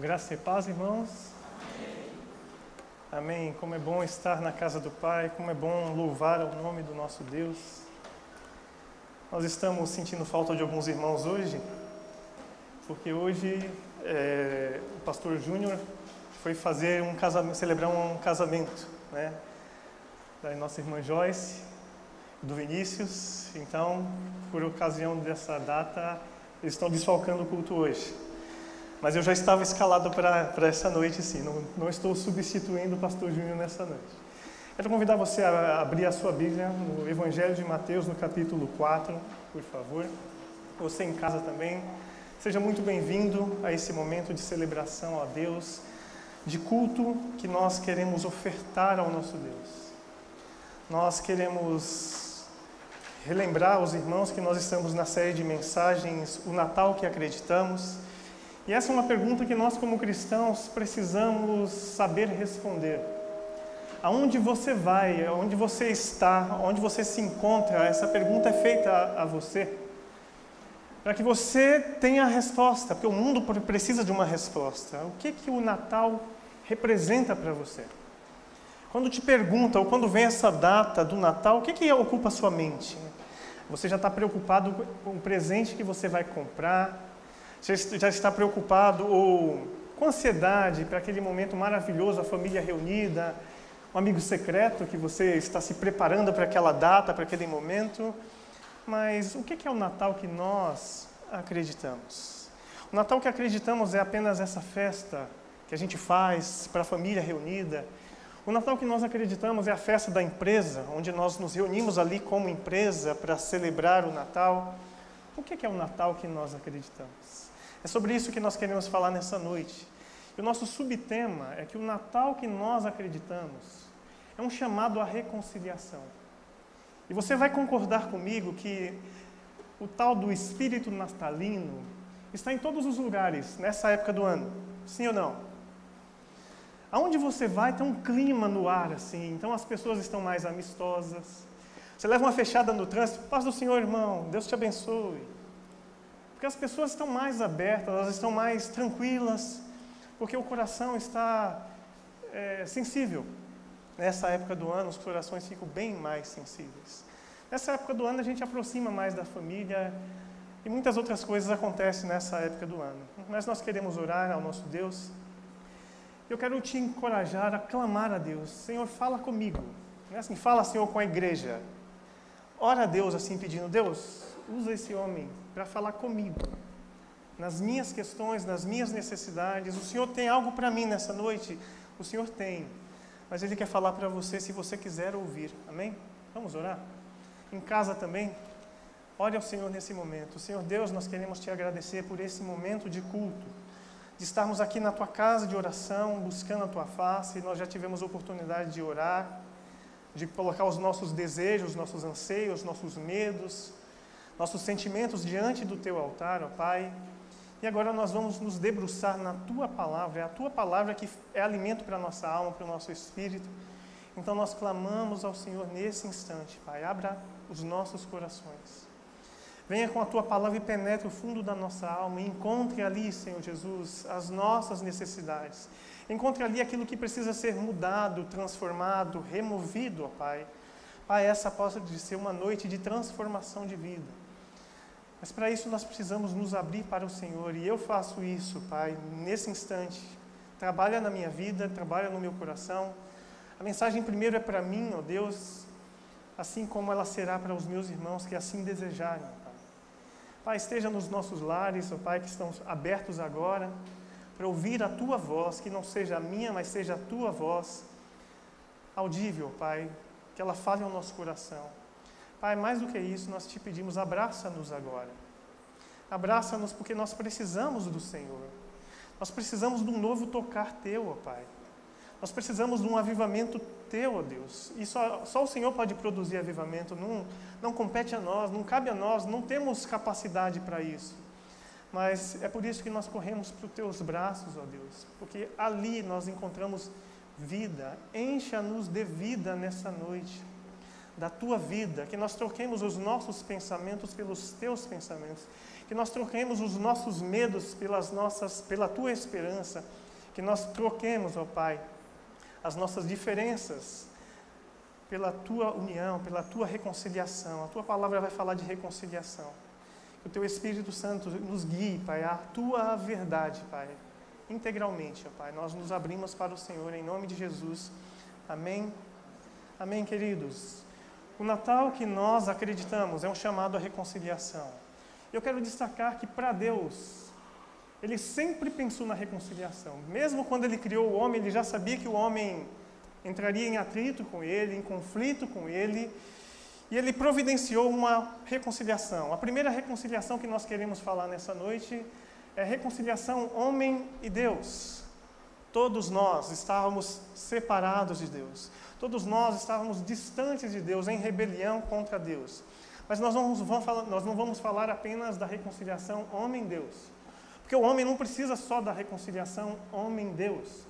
Graça e paz, irmãos. Amém. Como é bom estar na casa do Pai, como é bom louvar o nome do nosso Deus. Nós estamos sentindo falta de alguns irmãos hoje, porque hoje é, o pastor Júnior foi fazer um casamento, celebrar um casamento, né? Da nossa irmã Joyce, do Vinícius. Então, por ocasião dessa data, eles estão desfalcando o culto hoje. Mas eu já estava escalado para essa noite, sim. Não, não estou substituindo o pastor Júnior nessa noite. Quero convidar você a abrir a sua Bíblia no Evangelho de Mateus, no capítulo 4, por favor. Você em casa também. Seja muito bem-vindo a esse momento de celebração a Deus, de culto que nós queremos ofertar ao nosso Deus. Nós queremos relembrar aos irmãos que nós estamos na série de mensagens O Natal que Acreditamos e essa é uma pergunta que nós, como cristãos, precisamos saber responder. Aonde você vai, aonde você está, onde você se encontra, essa pergunta é feita a, a você. Para que você tenha a resposta, porque o mundo precisa de uma resposta. O que, que o Natal representa para você? Quando te pergunta, ou quando vem essa data do Natal, o que, que ocupa a sua mente? Você já está preocupado com o presente que você vai comprar, já está preocupado ou com ansiedade para aquele momento maravilhoso, a família reunida, um amigo secreto que você está se preparando para aquela data, para aquele momento. Mas o que é o Natal que nós acreditamos? O Natal que acreditamos é apenas essa festa que a gente faz para a família reunida. O Natal que nós acreditamos é a festa da empresa, onde nós nos reunimos ali como empresa para celebrar o Natal. O que é o Natal que nós acreditamos? É sobre isso que nós queremos falar nessa noite. E o nosso subtema é que o Natal que nós acreditamos é um chamado à reconciliação. E você vai concordar comigo que o tal do espírito natalino está em todos os lugares nessa época do ano. Sim ou não? Aonde você vai tem um clima no ar assim, então as pessoas estão mais amistosas. Você leva uma fechada no trânsito, paz do Senhor, irmão, Deus te abençoe. Porque as pessoas estão mais abertas, elas estão mais tranquilas, porque o coração está é, sensível. Nessa época do ano, os corações ficam bem mais sensíveis. Nessa época do ano, a gente aproxima mais da família e muitas outras coisas acontecem nessa época do ano. Mas nós queremos orar ao nosso Deus. Eu quero te encorajar a clamar a Deus: Senhor, fala comigo. Não é assim, fala, Senhor, com a igreja. Ora a Deus assim, pedindo: Deus, usa esse homem para falar comigo, nas minhas questões, nas minhas necessidades. O Senhor tem algo para mim nessa noite? O Senhor tem, mas Ele quer falar para você se você quiser ouvir. Amém? Vamos orar? Em casa também? Ore ao Senhor nesse momento. Senhor Deus, nós queremos te agradecer por esse momento de culto, de estarmos aqui na tua casa de oração, buscando a tua face. Nós já tivemos oportunidade de orar, de colocar os nossos desejos, nossos anseios, nossos medos, nossos sentimentos diante do teu altar, ó Pai. E agora nós vamos nos debruçar na tua palavra, é a tua palavra que é alimento para a nossa alma, para o nosso espírito. Então nós clamamos ao Senhor nesse instante, Pai, abra os nossos corações. Venha com a tua palavra e penetre o fundo da nossa alma e encontre ali, Senhor Jesus, as nossas necessidades. Encontre ali aquilo que precisa ser mudado, transformado, removido, ó Pai. Pai, essa possa ser uma noite de transformação de vida. Mas para isso nós precisamos nos abrir para o Senhor e eu faço isso, Pai, nesse instante. Trabalha na minha vida, trabalha no meu coração. A mensagem primeiro é para mim, ó Deus, assim como ela será para os meus irmãos que assim desejarem, Pai. Pai, esteja nos nossos lares, ó Pai, que estão abertos agora, para ouvir a Tua voz, que não seja a minha, mas seja a Tua voz, audível, Pai, que ela fale ao nosso coração. Pai, mais do que isso, nós te pedimos, abraça-nos agora. Abraça-nos porque nós precisamos do Senhor. Nós precisamos de um novo tocar teu, ó Pai. Nós precisamos de um avivamento teu, ó Deus. E só, só o Senhor pode produzir avivamento. Não, não compete a nós, não cabe a nós, não temos capacidade para isso. Mas é por isso que nós corremos para os teus braços, ó Deus. Porque ali nós encontramos vida. Encha-nos de vida nessa noite da tua vida, que nós troquemos os nossos pensamentos pelos teus pensamentos, que nós troquemos os nossos medos pelas nossas, pela tua esperança, que nós troquemos, ó Pai, as nossas diferenças pela tua união, pela tua reconciliação. A tua palavra vai falar de reconciliação. Que o teu Espírito Santo nos guie, Pai, a tua verdade, Pai, integralmente, ó Pai. Nós nos abrimos para o Senhor em nome de Jesus. Amém. Amém, queridos. O Natal que nós acreditamos é um chamado à reconciliação. Eu quero destacar que para Deus, ele sempre pensou na reconciliação. Mesmo quando ele criou o homem, ele já sabia que o homem entraria em atrito com ele, em conflito com ele, e ele providenciou uma reconciliação. A primeira reconciliação que nós queremos falar nessa noite é a reconciliação homem e Deus. Todos nós estávamos separados de Deus. Todos nós estávamos distantes de Deus, em rebelião contra Deus. Mas nós não vamos falar, nós não vamos falar apenas da reconciliação homem-Deus. Porque o homem não precisa só da reconciliação homem-Deus.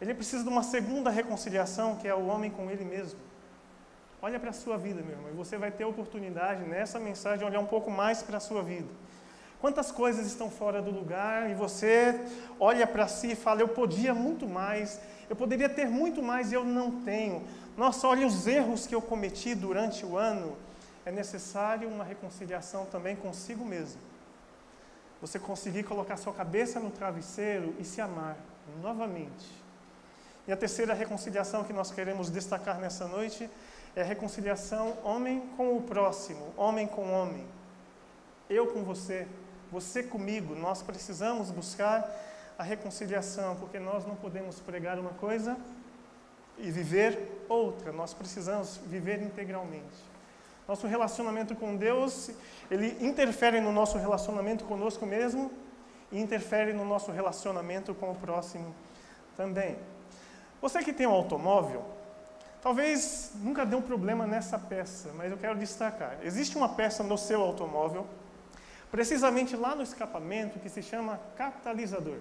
Ele precisa de uma segunda reconciliação, que é o homem com ele mesmo. Olha para a sua vida, meu irmão, e você vai ter a oportunidade nessa mensagem de olhar um pouco mais para a sua vida. Quantas coisas estão fora do lugar e você olha para si e fala: Eu podia muito mais, eu poderia ter muito mais e eu não tenho. Nossa, olha os erros que eu cometi durante o ano. É necessário uma reconciliação também consigo mesmo. Você conseguir colocar sua cabeça no travesseiro e se amar novamente e a terceira reconciliação que nós queremos destacar nessa noite é a reconciliação homem com o próximo, homem com homem. Eu com você, você comigo. Nós precisamos buscar a reconciliação, porque nós não podemos pregar uma coisa e viver outra. Nós precisamos viver integralmente. Nosso relacionamento com Deus, ele interfere no nosso relacionamento conosco mesmo e interfere no nosso relacionamento com o próximo também. Você que tem um automóvel, talvez nunca dê um problema nessa peça, mas eu quero destacar. Existe uma peça no seu automóvel, precisamente lá no escapamento, que se chama catalisador.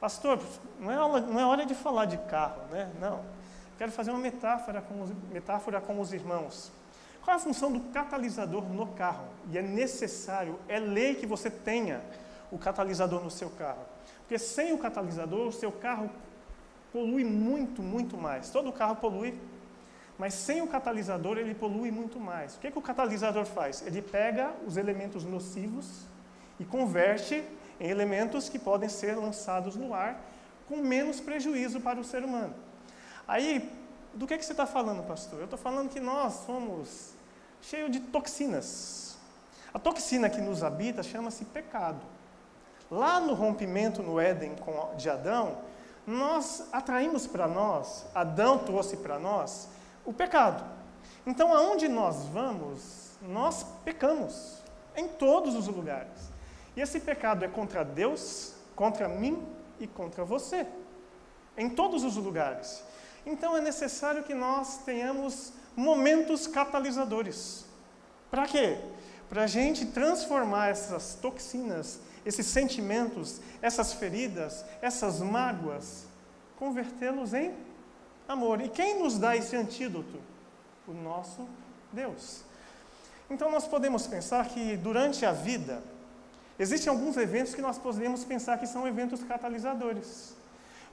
Pastor, não é, hora, não é hora de falar de carro, né? Não. Quero fazer uma metáfora com, os, metáfora com os irmãos. Qual é a função do catalisador no carro? E é necessário, é lei que você tenha o catalisador no seu carro. Porque sem o catalisador, o seu carro polui muito, muito mais. Todo carro polui, mas sem o catalisador ele polui muito mais. O que, que o catalisador faz? Ele pega os elementos nocivos e converte em elementos que podem ser lançados no ar com menos prejuízo para o ser humano. Aí, do que, que você está falando, pastor? Eu estou falando que nós somos cheios de toxinas. A toxina que nos habita chama-se pecado. Lá no rompimento no Éden de Adão, nós atraímos para nós, Adão trouxe para nós o pecado. Então, aonde nós vamos, nós pecamos, em todos os lugares. E esse pecado é contra Deus, contra mim e contra você, em todos os lugares. Então, é necessário que nós tenhamos momentos catalisadores. Para quê? Para a gente transformar essas toxinas esses sentimentos, essas feridas, essas mágoas, convertê-los em amor. E quem nos dá esse antídoto? O nosso Deus. Então nós podemos pensar que durante a vida existem alguns eventos que nós podemos pensar que são eventos catalisadores.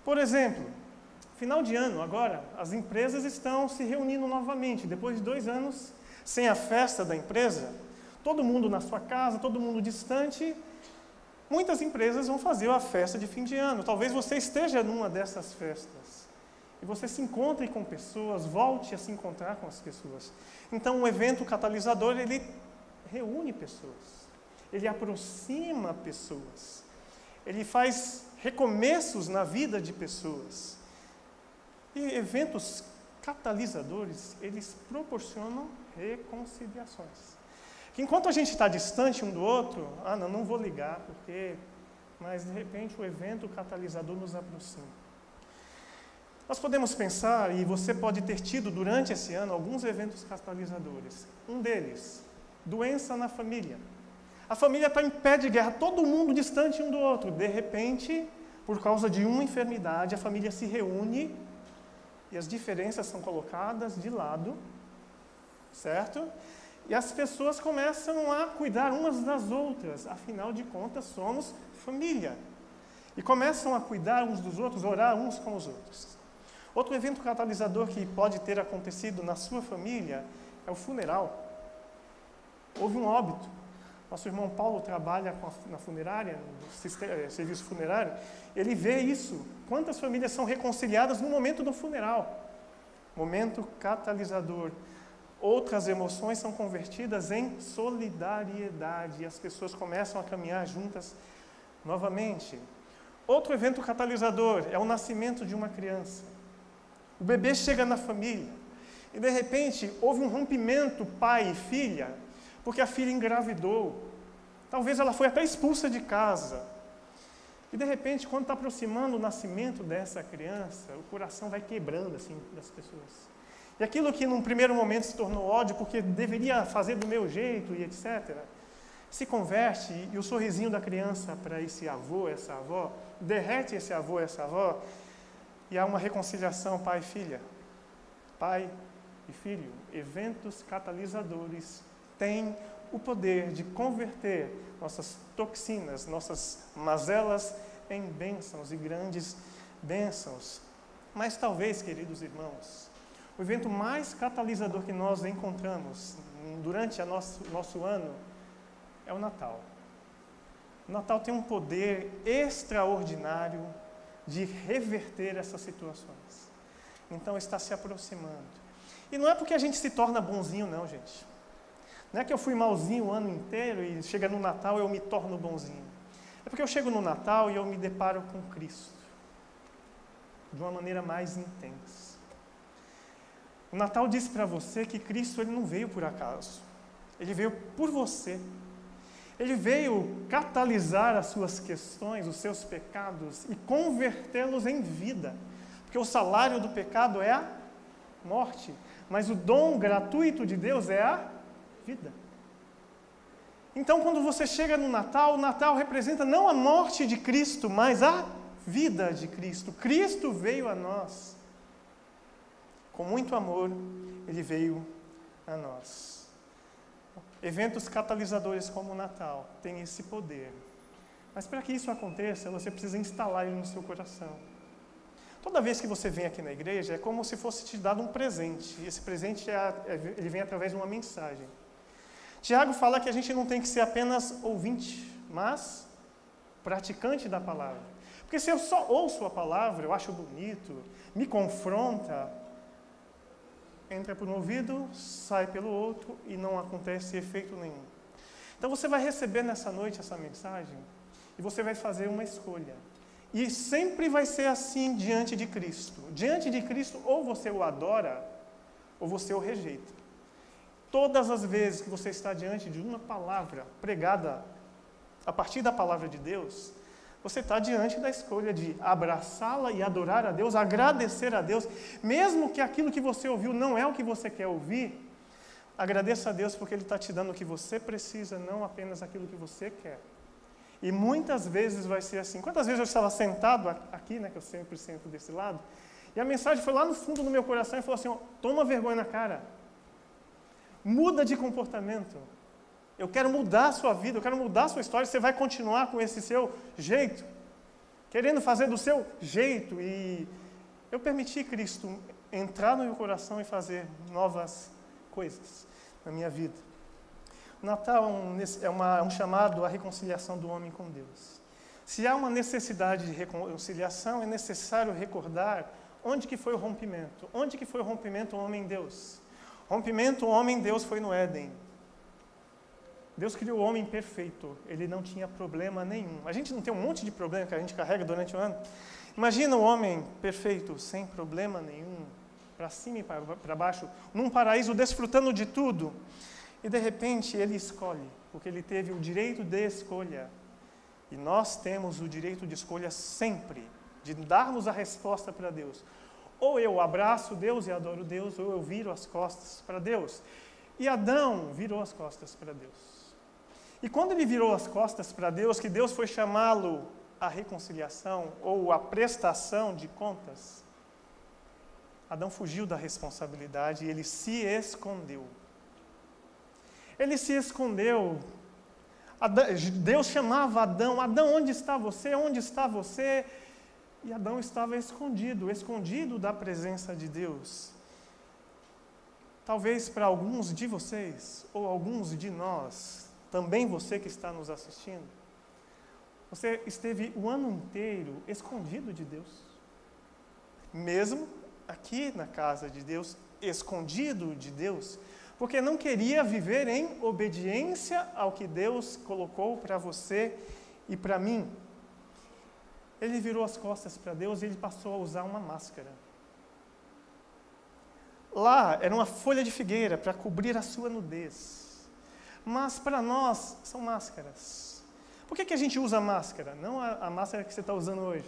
Por exemplo, final de ano agora, as empresas estão se reunindo novamente depois de dois anos sem a festa da empresa. Todo mundo na sua casa, todo mundo distante, Muitas empresas vão fazer a festa de fim de ano. Talvez você esteja numa dessas festas. E você se encontre com pessoas, volte a se encontrar com as pessoas. Então, um evento catalisador, ele reúne pessoas. Ele aproxima pessoas. Ele faz recomeços na vida de pessoas. E eventos catalisadores, eles proporcionam reconciliações. Que enquanto a gente está distante um do outro, ah, não, não vou ligar, porque. Mas de repente o evento o catalisador nos aproxima. Nós podemos pensar, e você pode ter tido durante esse ano alguns eventos catalisadores. Um deles, doença na família. A família está em pé de guerra, todo mundo distante um do outro. De repente, por causa de uma enfermidade, a família se reúne e as diferenças são colocadas de lado, certo? E as pessoas começam a cuidar umas das outras, afinal de contas, somos família. E começam a cuidar uns dos outros, orar uns com os outros. Outro evento catalisador que pode ter acontecido na sua família é o funeral. Houve um óbito. Nosso irmão Paulo trabalha a, na funerária, no eh, serviço funerário. Ele vê isso. Quantas famílias são reconciliadas no momento do funeral? Momento catalisador outras emoções são convertidas em solidariedade as pessoas começam a caminhar juntas novamente. Outro evento catalisador é o nascimento de uma criança. O bebê chega na família e de repente houve um rompimento pai e filha, porque a filha engravidou. Talvez ela foi até expulsa de casa. E de repente, quando está aproximando o nascimento dessa criança, o coração vai quebrando assim das pessoas. E aquilo que num primeiro momento se tornou ódio porque deveria fazer do meu jeito e etc., se converte e o sorrisinho da criança para esse avô, essa avó, derrete esse avô, essa avó, e há uma reconciliação pai e filha. Pai e filho, eventos catalisadores têm o poder de converter nossas toxinas, nossas mazelas em bênçãos e grandes bênçãos. Mas talvez, queridos irmãos, o evento mais catalisador que nós encontramos durante o nosso, nosso ano é o Natal. O Natal tem um poder extraordinário de reverter essas situações. Então está se aproximando. E não é porque a gente se torna bonzinho, não, gente. Não é que eu fui malzinho o ano inteiro e chega no Natal eu me torno bonzinho. É porque eu chego no Natal e eu me deparo com Cristo de uma maneira mais intensa. O Natal diz para você que Cristo ele não veio por acaso. Ele veio por você. Ele veio catalisar as suas questões, os seus pecados e convertê-los em vida. Porque o salário do pecado é a morte, mas o dom gratuito de Deus é a vida. Então, quando você chega no Natal, o Natal representa não a morte de Cristo, mas a vida de Cristo. Cristo veio a nós com muito amor, ele veio a nós. Eventos catalisadores como o Natal têm esse poder. Mas para que isso aconteça, você precisa instalar ele no seu coração. Toda vez que você vem aqui na igreja, é como se fosse te dado um presente. E esse presente é, é, ele vem através de uma mensagem. Tiago fala que a gente não tem que ser apenas ouvinte, mas praticante da palavra. Porque se eu só ouço a palavra, eu acho bonito, me confronta, entra por um ouvido, sai pelo outro e não acontece efeito nenhum. Então você vai receber nessa noite essa mensagem e você vai fazer uma escolha. E sempre vai ser assim diante de Cristo. Diante de Cristo, ou você o adora, ou você o rejeita. Todas as vezes que você está diante de uma palavra pregada a partir da palavra de Deus, você está diante da escolha de abraçá-la e adorar a Deus, agradecer a Deus, mesmo que aquilo que você ouviu não é o que você quer ouvir. Agradeça a Deus porque Ele está te dando o que você precisa, não apenas aquilo que você quer. E muitas vezes vai ser assim. Quantas vezes eu estava sentado aqui, né, que eu sempre sento desse lado, e a mensagem foi lá no fundo do meu coração e falou assim: ó, toma vergonha na cara, muda de comportamento. Eu quero mudar a sua vida, eu quero mudar a sua história. Você vai continuar com esse seu jeito, querendo fazer do seu jeito. E eu permiti Cristo entrar no meu coração e fazer novas coisas na minha vida. O Natal é, uma, é um chamado à reconciliação do homem com Deus. Se há uma necessidade de reconciliação, é necessário recordar onde que foi o rompimento. Onde que foi o rompimento homem-Deus? Rompimento homem-Deus foi no Éden. Deus criou o homem perfeito, ele não tinha problema nenhum. A gente não tem um monte de problema que a gente carrega durante o ano. Imagina o homem perfeito, sem problema nenhum, para cima e para baixo, num paraíso, desfrutando de tudo. E de repente ele escolhe, porque ele teve o direito de escolha. E nós temos o direito de escolha sempre, de darmos a resposta para Deus. Ou eu abraço Deus e adoro Deus, ou eu viro as costas para Deus. E Adão virou as costas para Deus. E quando ele virou as costas para Deus, que Deus foi chamá-lo à reconciliação ou à prestação de contas, Adão fugiu da responsabilidade e ele se escondeu. Ele se escondeu. Deus chamava Adão: Adão, onde está você? Onde está você? E Adão estava escondido, escondido da presença de Deus. Talvez para alguns de vocês, ou alguns de nós, também você que está nos assistindo, você esteve o ano inteiro escondido de Deus. Mesmo aqui na casa de Deus, escondido de Deus, porque não queria viver em obediência ao que Deus colocou para você e para mim. Ele virou as costas para Deus e ele passou a usar uma máscara. Lá era uma folha de figueira para cobrir a sua nudez. Mas para nós são máscaras. Por que, que a gente usa máscara? Não a, a máscara que você está usando hoje.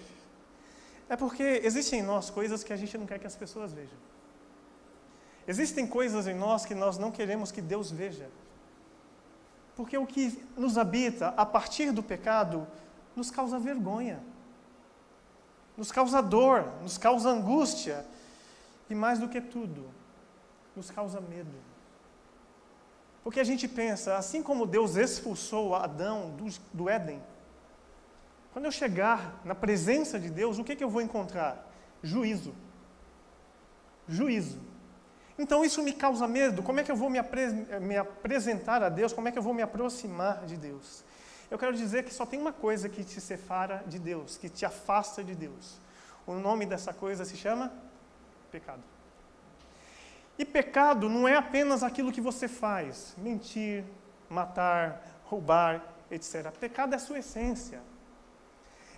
É porque existem em nós coisas que a gente não quer que as pessoas vejam. Existem coisas em nós que nós não queremos que Deus veja. Porque o que nos habita a partir do pecado nos causa vergonha, nos causa dor, nos causa angústia e, mais do que tudo, nos causa medo. Porque a gente pensa, assim como Deus expulsou Adão do, do Éden, quando eu chegar na presença de Deus, o que, que eu vou encontrar? Juízo. Juízo. Então isso me causa medo. Como é que eu vou me, me apresentar a Deus? Como é que eu vou me aproximar de Deus? Eu quero dizer que só tem uma coisa que te separa de Deus, que te afasta de Deus. O nome dessa coisa se chama pecado. E pecado não é apenas aquilo que você faz, mentir, matar, roubar, etc. Pecado é a sua essência.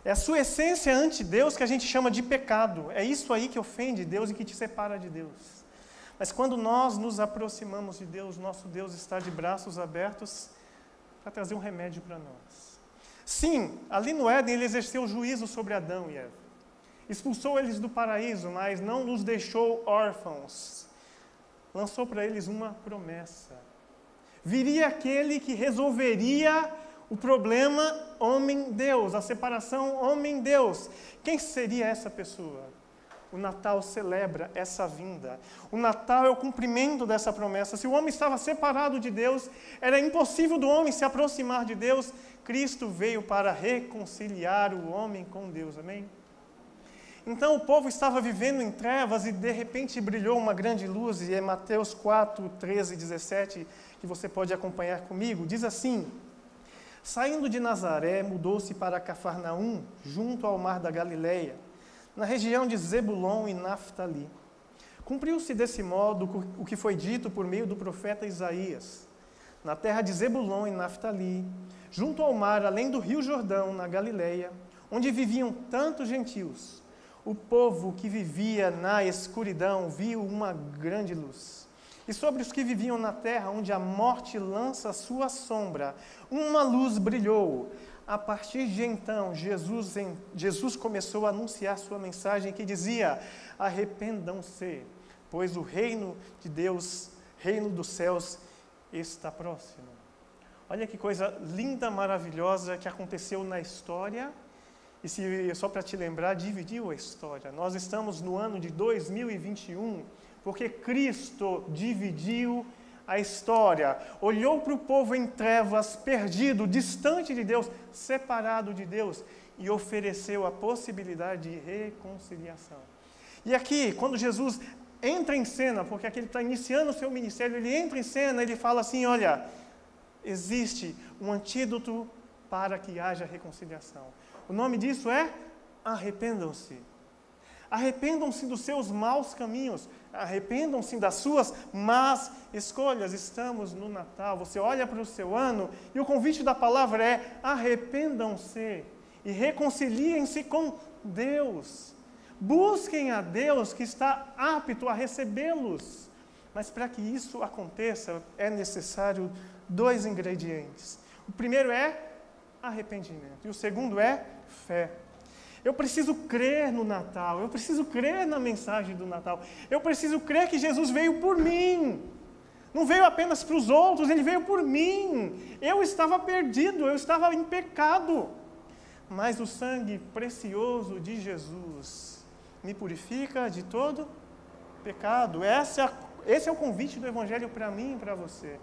É a sua essência ante Deus que a gente chama de pecado. É isso aí que ofende Deus e que te separa de Deus. Mas quando nós nos aproximamos de Deus, nosso Deus está de braços abertos para trazer um remédio para nós. Sim, ali no Éden ele exerceu juízo sobre Adão e Eva. Expulsou eles do paraíso, mas não nos deixou órfãos. Lançou para eles uma promessa. Viria aquele que resolveria o problema homem-Deus, a separação homem-Deus. Quem seria essa pessoa? O Natal celebra essa vinda. O Natal é o cumprimento dessa promessa. Se o homem estava separado de Deus, era impossível do homem se aproximar de Deus. Cristo veio para reconciliar o homem com Deus. Amém? Então o povo estava vivendo em trevas e de repente brilhou uma grande luz, e é Mateus 4, 13 e 17, que você pode acompanhar comigo. Diz assim: Saindo de Nazaré, mudou-se para Cafarnaum, junto ao mar da Galileia na região de Zebulon e Naphtali. Cumpriu-se desse modo o que foi dito por meio do profeta Isaías. Na terra de Zebulon e Naphtali, junto ao mar, além do rio Jordão, na Galileia, onde viviam tantos gentios, o povo que vivia na escuridão viu uma grande luz. E sobre os que viviam na terra, onde a morte lança sua sombra, uma luz brilhou. A partir de então, Jesus, Jesus começou a anunciar sua mensagem que dizia: arrependam-se, pois o reino de Deus, reino dos céus, está próximo. Olha que coisa linda, maravilhosa que aconteceu na história. E se só para te lembrar, dividiu a história. Nós estamos no ano de 2021 porque Cristo dividiu a história, olhou para o povo em trevas, perdido, distante de Deus, separado de Deus, e ofereceu a possibilidade de reconciliação. E aqui, quando Jesus entra em cena, porque aqui ele está iniciando o seu ministério, ele entra em cena, ele fala assim: olha, existe um antídoto para que haja reconciliação. O nome disso é arrependam-se. Arrependam-se dos seus maus caminhos, arrependam-se das suas más escolhas. Estamos no Natal, você olha para o seu ano e o convite da palavra é: arrependam-se e reconciliem-se com Deus. Busquem a Deus que está apto a recebê-los. Mas para que isso aconteça, é necessário dois ingredientes. O primeiro é arrependimento e o segundo é fé. Eu preciso crer no Natal, eu preciso crer na mensagem do Natal, eu preciso crer que Jesus veio por mim. Não veio apenas para os outros, ele veio por mim. Eu estava perdido, eu estava em pecado. Mas o sangue precioso de Jesus me purifica de todo pecado. Esse é, esse é o convite do Evangelho para mim e para você.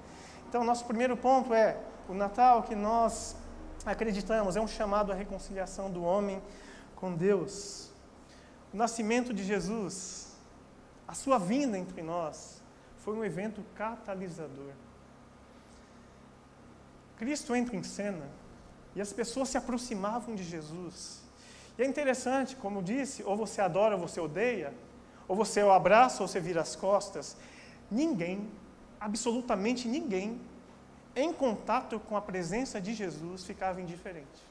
Então, nosso primeiro ponto é: o Natal que nós acreditamos é um chamado à reconciliação do homem com Deus. O nascimento de Jesus, a sua vinda entre nós, foi um evento catalisador. Cristo entra em cena e as pessoas se aproximavam de Jesus. E é interessante, como disse, ou você adora ou você odeia, ou você o abraça ou você vira as costas. Ninguém, absolutamente ninguém, em contato com a presença de Jesus ficava indiferente.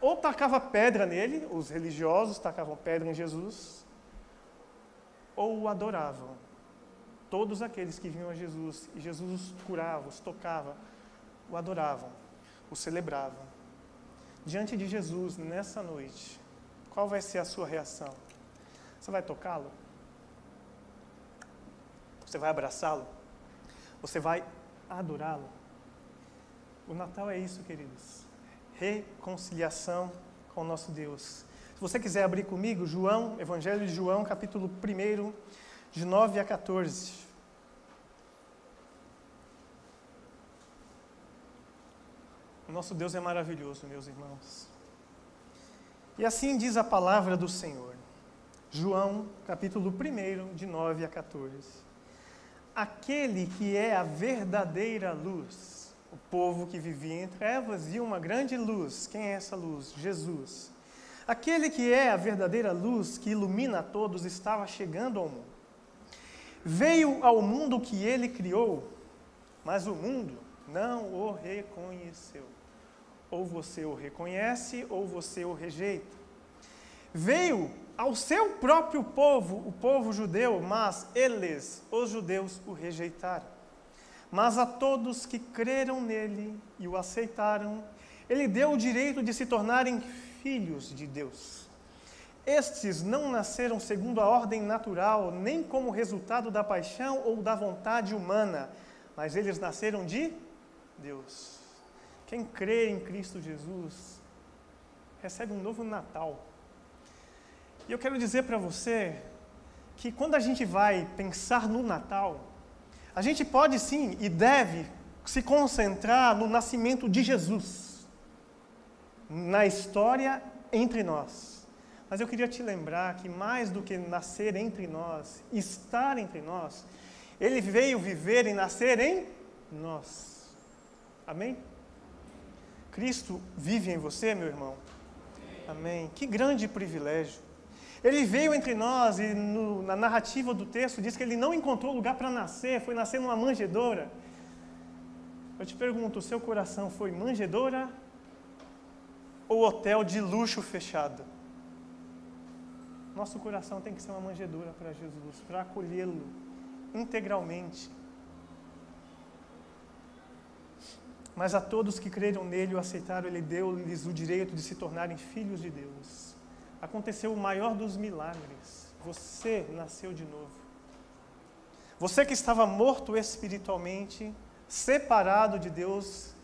Ou tacava pedra nele, os religiosos tacavam pedra em Jesus, ou o adoravam. Todos aqueles que vinham a Jesus e Jesus os curava, os tocava, o adoravam, o celebravam. Diante de Jesus, nessa noite, qual vai ser a sua reação? Você vai tocá-lo? Você vai abraçá-lo? Você vai adorá-lo? O Natal é isso, queridos. Reconciliação com o nosso Deus. Se você quiser abrir comigo, João, Evangelho de João, capítulo 1, de 9 a 14. O nosso Deus é maravilhoso, meus irmãos. E assim diz a palavra do Senhor. João, capítulo 1, de 9 a 14. Aquele que é a verdadeira luz, o povo que vivia em trevas viu uma grande luz. Quem é essa luz? Jesus. Aquele que é a verdadeira luz que ilumina a todos estava chegando ao mundo. Veio ao mundo que ele criou, mas o mundo não o reconheceu. Ou você o reconhece ou você o rejeita. Veio ao seu próprio povo, o povo judeu, mas eles, os judeus, o rejeitaram. Mas a todos que creram nele e o aceitaram, ele deu o direito de se tornarem filhos de Deus. Estes não nasceram segundo a ordem natural, nem como resultado da paixão ou da vontade humana, mas eles nasceram de Deus. Quem crê em Cristo Jesus recebe um novo Natal. E eu quero dizer para você que quando a gente vai pensar no Natal, a gente pode sim e deve se concentrar no nascimento de Jesus, na história entre nós. Mas eu queria te lembrar que mais do que nascer entre nós, estar entre nós, ele veio viver e nascer em nós. Amém? Cristo vive em você, meu irmão? Amém. Que grande privilégio. Ele veio entre nós e no, na narrativa do texto diz que ele não encontrou lugar para nascer, foi nascer numa manjedoura. Eu te pergunto, o seu coração foi manjedoura ou hotel de luxo fechado? Nosso coração tem que ser uma manjedoura para Jesus, para acolhê-lo integralmente. Mas a todos que creram nele e o aceitaram, ele deu-lhes o direito de se tornarem filhos de Deus. Aconteceu o maior dos milagres. Você nasceu de novo. Você que estava morto espiritualmente, separado de Deus,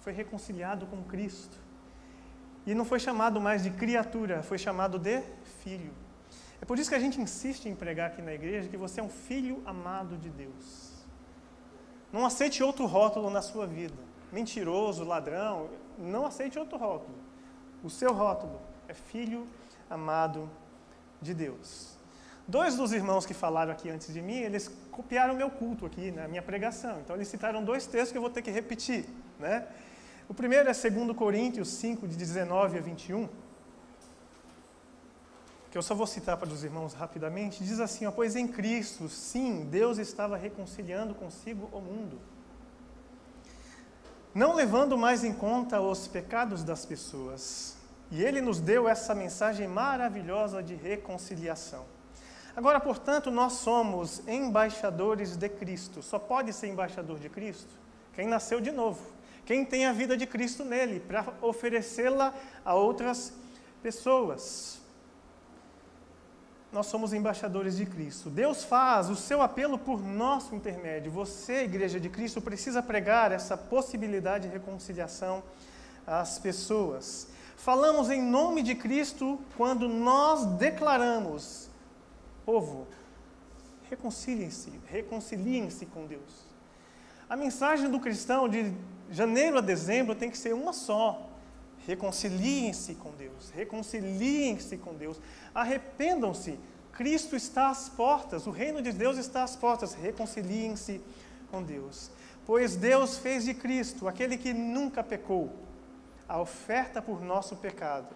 foi reconciliado com Cristo. E não foi chamado mais de criatura, foi chamado de filho. É por isso que a gente insiste em pregar aqui na igreja que você é um filho amado de Deus. Não aceite outro rótulo na sua vida mentiroso, ladrão, não aceite outro rótulo. O seu rótulo é filho amado de Deus. Dois dos irmãos que falaram aqui antes de mim, eles copiaram meu culto aqui, na né, minha pregação. Então eles citaram dois textos que eu vou ter que repetir, né? O primeiro é 2 Coríntios 5, de 19 a 21, que eu só vou citar para os irmãos rapidamente. Diz assim: ó, Pois em Cristo, sim, Deus estava reconciliando consigo o mundo não levando mais em conta os pecados das pessoas. E ele nos deu essa mensagem maravilhosa de reconciliação. Agora, portanto, nós somos embaixadores de Cristo. Só pode ser embaixador de Cristo quem nasceu de novo, quem tem a vida de Cristo nele, para oferecê-la a outras pessoas nós somos embaixadores de Cristo. Deus faz o seu apelo por nosso intermédio. Você, Igreja de Cristo, precisa pregar essa possibilidade de reconciliação às pessoas. Falamos em nome de Cristo quando nós declaramos: povo, reconciliem-se, reconciliem-se com Deus. A mensagem do cristão de janeiro a dezembro tem que ser uma só. Reconciliem-se com Deus, reconciliem-se com Deus, arrependam-se. Cristo está às portas, o reino de Deus está às portas, reconciliem-se com Deus. Pois Deus fez de Cristo, aquele que nunca pecou, a oferta por nosso pecado,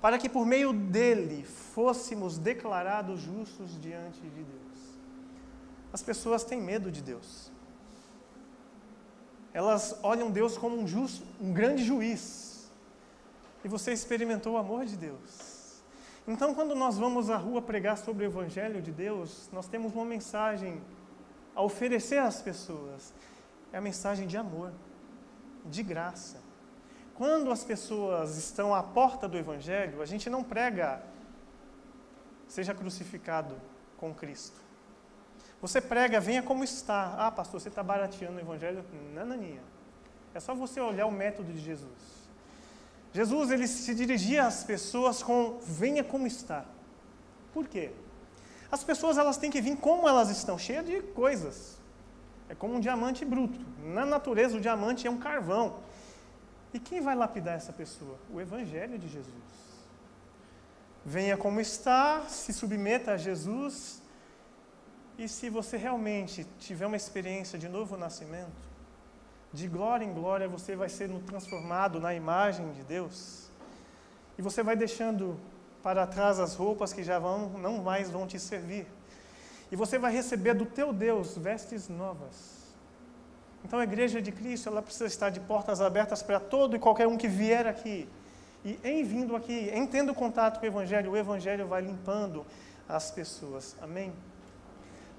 para que por meio dele fôssemos declarados justos diante de Deus. As pessoas têm medo de Deus. Elas olham Deus como um, justo, um grande juiz. E você experimentou o amor de Deus. Então, quando nós vamos à rua pregar sobre o Evangelho de Deus, nós temos uma mensagem a oferecer às pessoas. É a mensagem de amor, de graça. Quando as pessoas estão à porta do Evangelho, a gente não prega, seja crucificado com Cristo. Você prega, venha como está. Ah, pastor, você está barateando o evangelho? Nananinha. É só você olhar o método de Jesus. Jesus ele se dirigia às pessoas com venha como está. Por quê? As pessoas elas têm que vir como elas estão, cheias de coisas. É como um diamante bruto. Na natureza o diamante é um carvão. E quem vai lapidar essa pessoa? O evangelho de Jesus. Venha como está, se submeta a Jesus e se você realmente tiver uma experiência de novo nascimento, de glória em glória você vai sendo transformado na imagem de Deus. E você vai deixando para trás as roupas que já vão, não mais vão te servir. E você vai receber do teu Deus vestes novas. Então a igreja de Cristo, ela precisa estar de portas abertas para todo e qualquer um que vier aqui. E em vindo aqui, em tendo contato com o evangelho, o evangelho vai limpando as pessoas. Amém.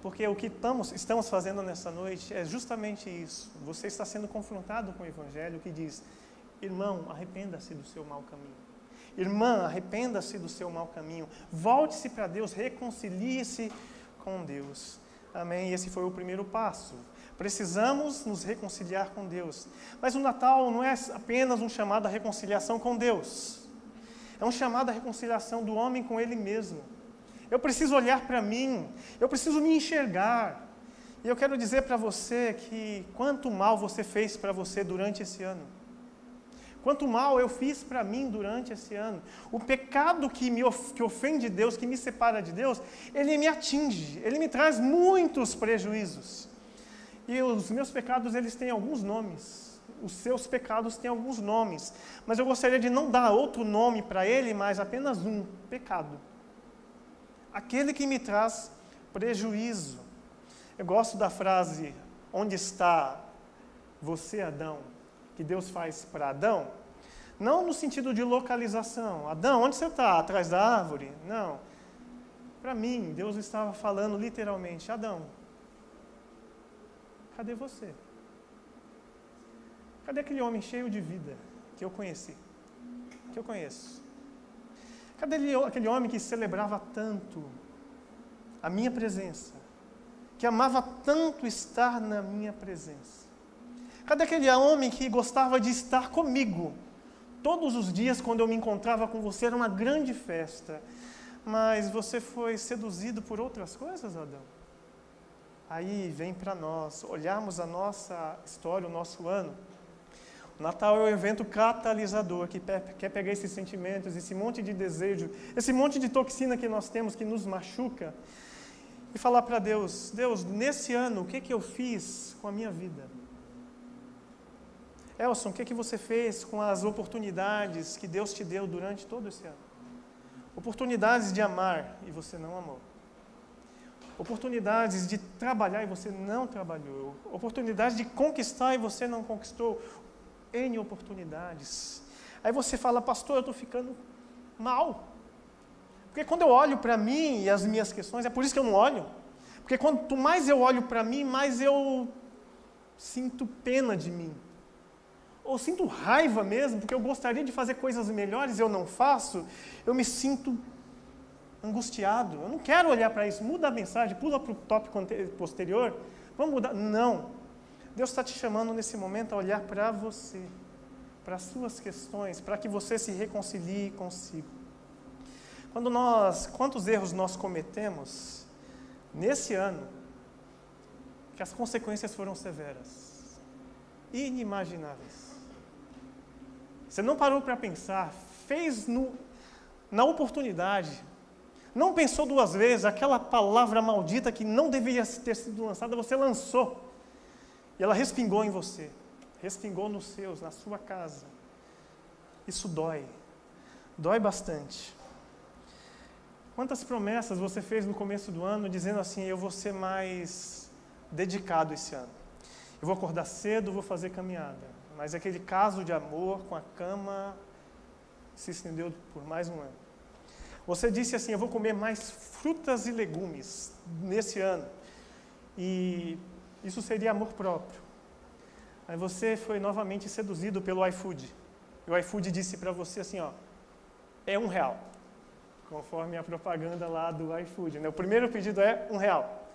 Porque o que estamos, estamos fazendo nessa noite é justamente isso. Você está sendo confrontado com o Evangelho que diz: irmão, arrependa-se do seu mau caminho. Irmã, arrependa-se do seu mau caminho. Volte-se para Deus, reconcilie-se com Deus. Amém? Esse foi o primeiro passo. Precisamos nos reconciliar com Deus. Mas o Natal não é apenas um chamado à reconciliação com Deus. É um chamado à reconciliação do homem com ele mesmo. Eu preciso olhar para mim, eu preciso me enxergar. E eu quero dizer para você que quanto mal você fez para você durante esse ano. Quanto mal eu fiz para mim durante esse ano. O pecado que me que ofende Deus, que me separa de Deus, ele me atinge, ele me traz muitos prejuízos. E os meus pecados, eles têm alguns nomes. Os seus pecados têm alguns nomes. Mas eu gostaria de não dar outro nome para ele, mas apenas um: pecado aquele que me traz prejuízo. Eu gosto da frase: onde está você, Adão? Que Deus faz para Adão. Não no sentido de localização. Adão, onde você está? Atrás da árvore? Não. Para mim, Deus estava falando literalmente: Adão, cadê você? Cadê aquele homem cheio de vida que eu conheci? Que eu conheço? Cadê aquele homem que celebrava tanto a minha presença? Que amava tanto estar na minha presença? Cadê aquele homem que gostava de estar comigo? Todos os dias, quando eu me encontrava com você, era uma grande festa. Mas você foi seduzido por outras coisas, Adão? Aí vem para nós olharmos a nossa história, o nosso ano Natal é o evento catalisador que quer pegar esses sentimentos, esse monte de desejo, esse monte de toxina que nós temos que nos machuca e falar para Deus: Deus, nesse ano, o que, que eu fiz com a minha vida? Elson, o que, que você fez com as oportunidades que Deus te deu durante todo esse ano? Oportunidades de amar e você não amou. Oportunidades de trabalhar e você não trabalhou. Oportunidades de conquistar e você não conquistou. N oportunidades. Aí você fala, pastor, eu estou ficando mal. Porque quando eu olho para mim e as minhas questões, é por isso que eu não olho. Porque quanto mais eu olho para mim, mais eu sinto pena de mim. Ou sinto raiva mesmo, porque eu gostaria de fazer coisas melhores e eu não faço. Eu me sinto angustiado. Eu não quero olhar para isso. Muda a mensagem, pula para o tópico posterior. Vamos mudar. Não. Deus está te chamando nesse momento a olhar para você, para as suas questões, para que você se reconcilie consigo. Quando nós, quantos erros nós cometemos nesse ano, que as consequências foram severas. inimagináveis. Você não parou para pensar, fez no, na oportunidade, não pensou duas vezes, aquela palavra maldita que não deveria ter sido lançada, você lançou. E ela respingou em você, respingou nos seus, na sua casa. Isso dói, dói bastante. Quantas promessas você fez no começo do ano dizendo assim: eu vou ser mais dedicado esse ano. Eu vou acordar cedo, vou fazer caminhada. Mas aquele caso de amor com a cama se estendeu por mais um ano. Você disse assim: Eu vou comer mais frutas e legumes nesse ano. E isso seria amor próprio. Aí você foi novamente seduzido pelo iFood. E o iFood disse para você assim: Ó, é um real. Conforme a propaganda lá do iFood. Né? O primeiro pedido é um real.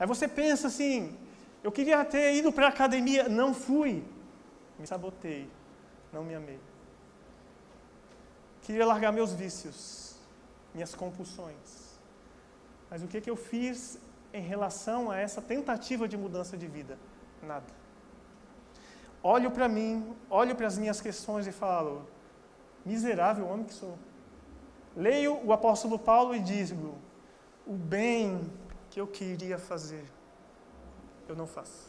Aí você pensa assim: Eu queria ter ido para a academia, não fui. Me sabotei, não me amei. Queria largar meus vícios, minhas compulsões. Mas o que, que eu fiz em relação a essa tentativa de mudança de vida? Nada. Olho para mim, olho para as minhas questões e falo: miserável homem que sou. Leio o apóstolo Paulo e digo: o bem que eu queria fazer, eu não faço.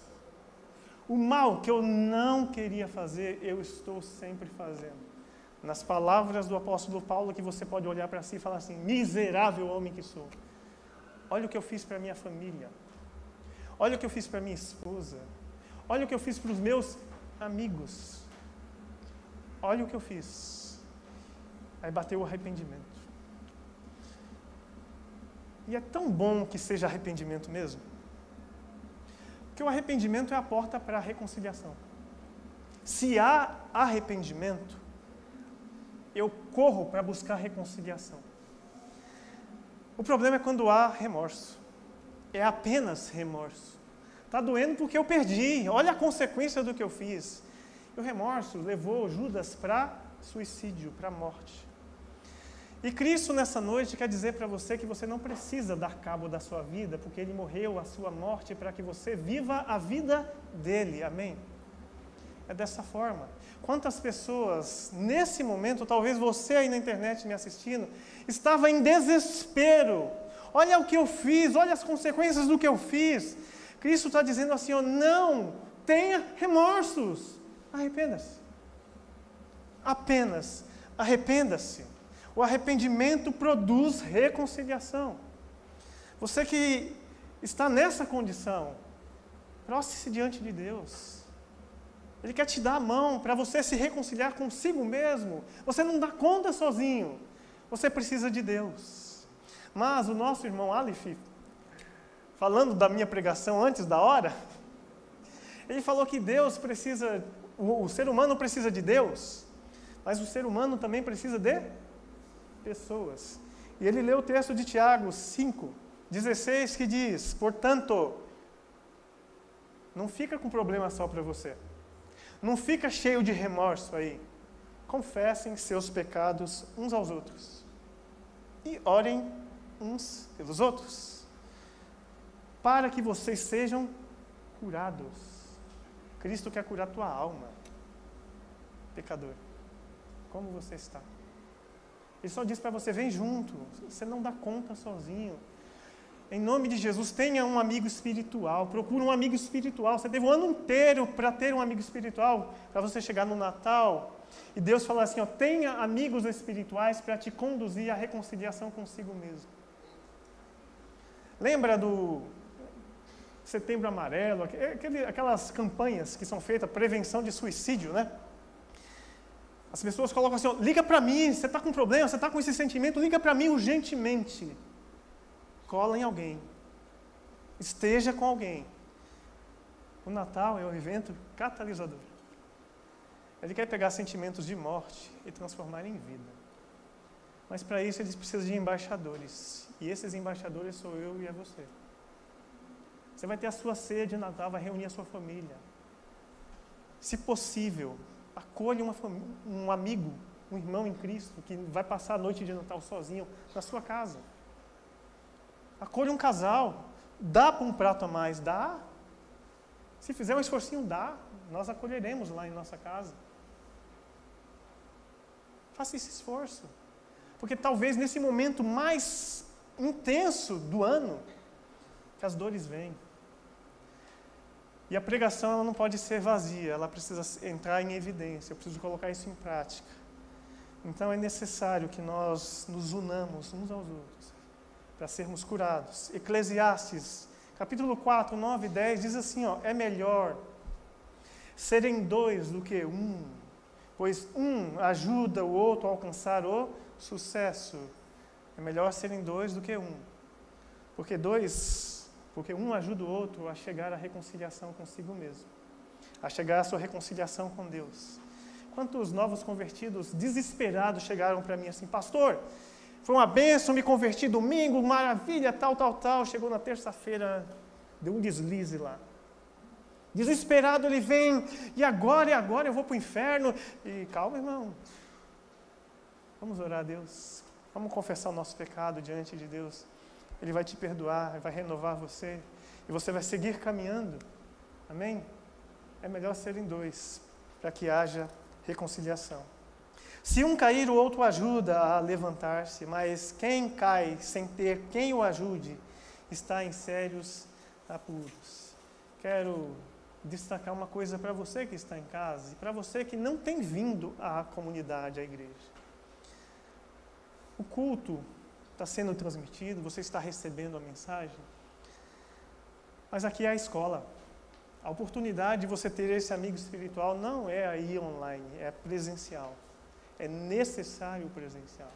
O mal que eu não queria fazer, eu estou sempre fazendo nas palavras do apóstolo Paulo, que você pode olhar para si e falar assim: miserável homem que sou. Olha o que eu fiz para minha família. Olha o que eu fiz para minha esposa. Olha o que eu fiz para os meus amigos. Olha o que eu fiz. Aí bateu o arrependimento. E é tão bom que seja arrependimento mesmo. Porque o arrependimento é a porta para a reconciliação. Se há arrependimento, eu corro para buscar reconciliação. O problema é quando há remorso. É apenas remorso. Está doendo porque eu perdi. Olha a consequência do que eu fiz. E o remorso levou Judas para suicídio, para morte. E Cristo nessa noite quer dizer para você que você não precisa dar cabo da sua vida, porque Ele morreu a sua morte para que você viva a vida dele. Amém? É dessa forma. Quantas pessoas, nesse momento, talvez você aí na internet me assistindo, estava em desespero. Olha o que eu fiz, olha as consequências do que eu fiz. Cristo está dizendo assim: ó, não tenha remorsos, arrependa-se. Apenas arrependa-se. O arrependimento produz reconciliação. Você que está nessa condição, prostre-se diante de Deus. Ele quer te dar a mão para você se reconciliar consigo mesmo. Você não dá conta sozinho. Você precisa de Deus. Mas o nosso irmão Aleph, falando da minha pregação antes da hora, ele falou que Deus precisa, o, o ser humano precisa de Deus, mas o ser humano também precisa de pessoas. E ele leu o texto de Tiago 5, 16, que diz: Portanto, não fica com problema só para você. Não fica cheio de remorso aí. Confessem seus pecados uns aos outros. E orem uns pelos outros. Para que vocês sejam curados. Cristo quer curar tua alma. Pecador, como você está? Ele só diz para você: vem junto. Você não dá conta sozinho. Em nome de Jesus, tenha um amigo espiritual. Procure um amigo espiritual. Você teve um ano inteiro para ter um amigo espiritual, para você chegar no Natal e Deus falar assim: ó, tenha amigos espirituais para te conduzir à reconciliação consigo mesmo. Lembra do Setembro Amarelo, aquelas campanhas que são feitas, prevenção de suicídio, né? As pessoas colocam assim: ó, liga para mim, você está com problema, você está com esse sentimento, liga para mim urgentemente cola em alguém, esteja com alguém. O Natal é o evento catalisador. Ele quer pegar sentimentos de morte e transformar em vida. Mas para isso eles precisam de embaixadores. E esses embaixadores sou eu e é você. Você vai ter a sua ceia de Natal, vai reunir a sua família. Se possível, acolha um amigo, um irmão em Cristo que vai passar a noite de Natal sozinho na sua casa. Acolha um casal. Dá para um prato a mais? Dá. Se fizer um esforcinho, dá. nós acolheremos lá em nossa casa. Faça esse esforço. Porque talvez nesse momento mais intenso do ano, que as dores vêm. E a pregação ela não pode ser vazia, ela precisa entrar em evidência, eu preciso colocar isso em prática. Então é necessário que nós nos unamos uns aos outros para sermos curados. Eclesiastes, capítulo 4, 9 e 10 diz assim, ó, é melhor serem dois do que um, pois um ajuda o outro a alcançar o sucesso. É melhor serem dois do que um. Porque dois, porque um ajuda o outro a chegar à reconciliação consigo mesmo, a chegar à sua reconciliação com Deus. Quantos novos convertidos desesperados chegaram para mim assim, pastor, foi uma benção, me converti domingo, maravilha, tal, tal, tal. Chegou na terça-feira, deu um deslize lá. Desesperado ele vem, e agora, e agora eu vou para o inferno. E calma, irmão. Vamos orar a Deus. Vamos confessar o nosso pecado diante de Deus. Ele vai te perdoar, vai renovar você. E você vai seguir caminhando. Amém? É melhor serem dois, para que haja reconciliação. Se um cair, o outro ajuda a levantar-se, mas quem cai sem ter quem o ajude está em sérios apuros. Quero destacar uma coisa para você que está em casa e para você que não tem vindo à comunidade, à igreja. O culto está sendo transmitido, você está recebendo a mensagem, mas aqui é a escola. A oportunidade de você ter esse amigo espiritual não é aí online, é presencial. É necessário o presencial.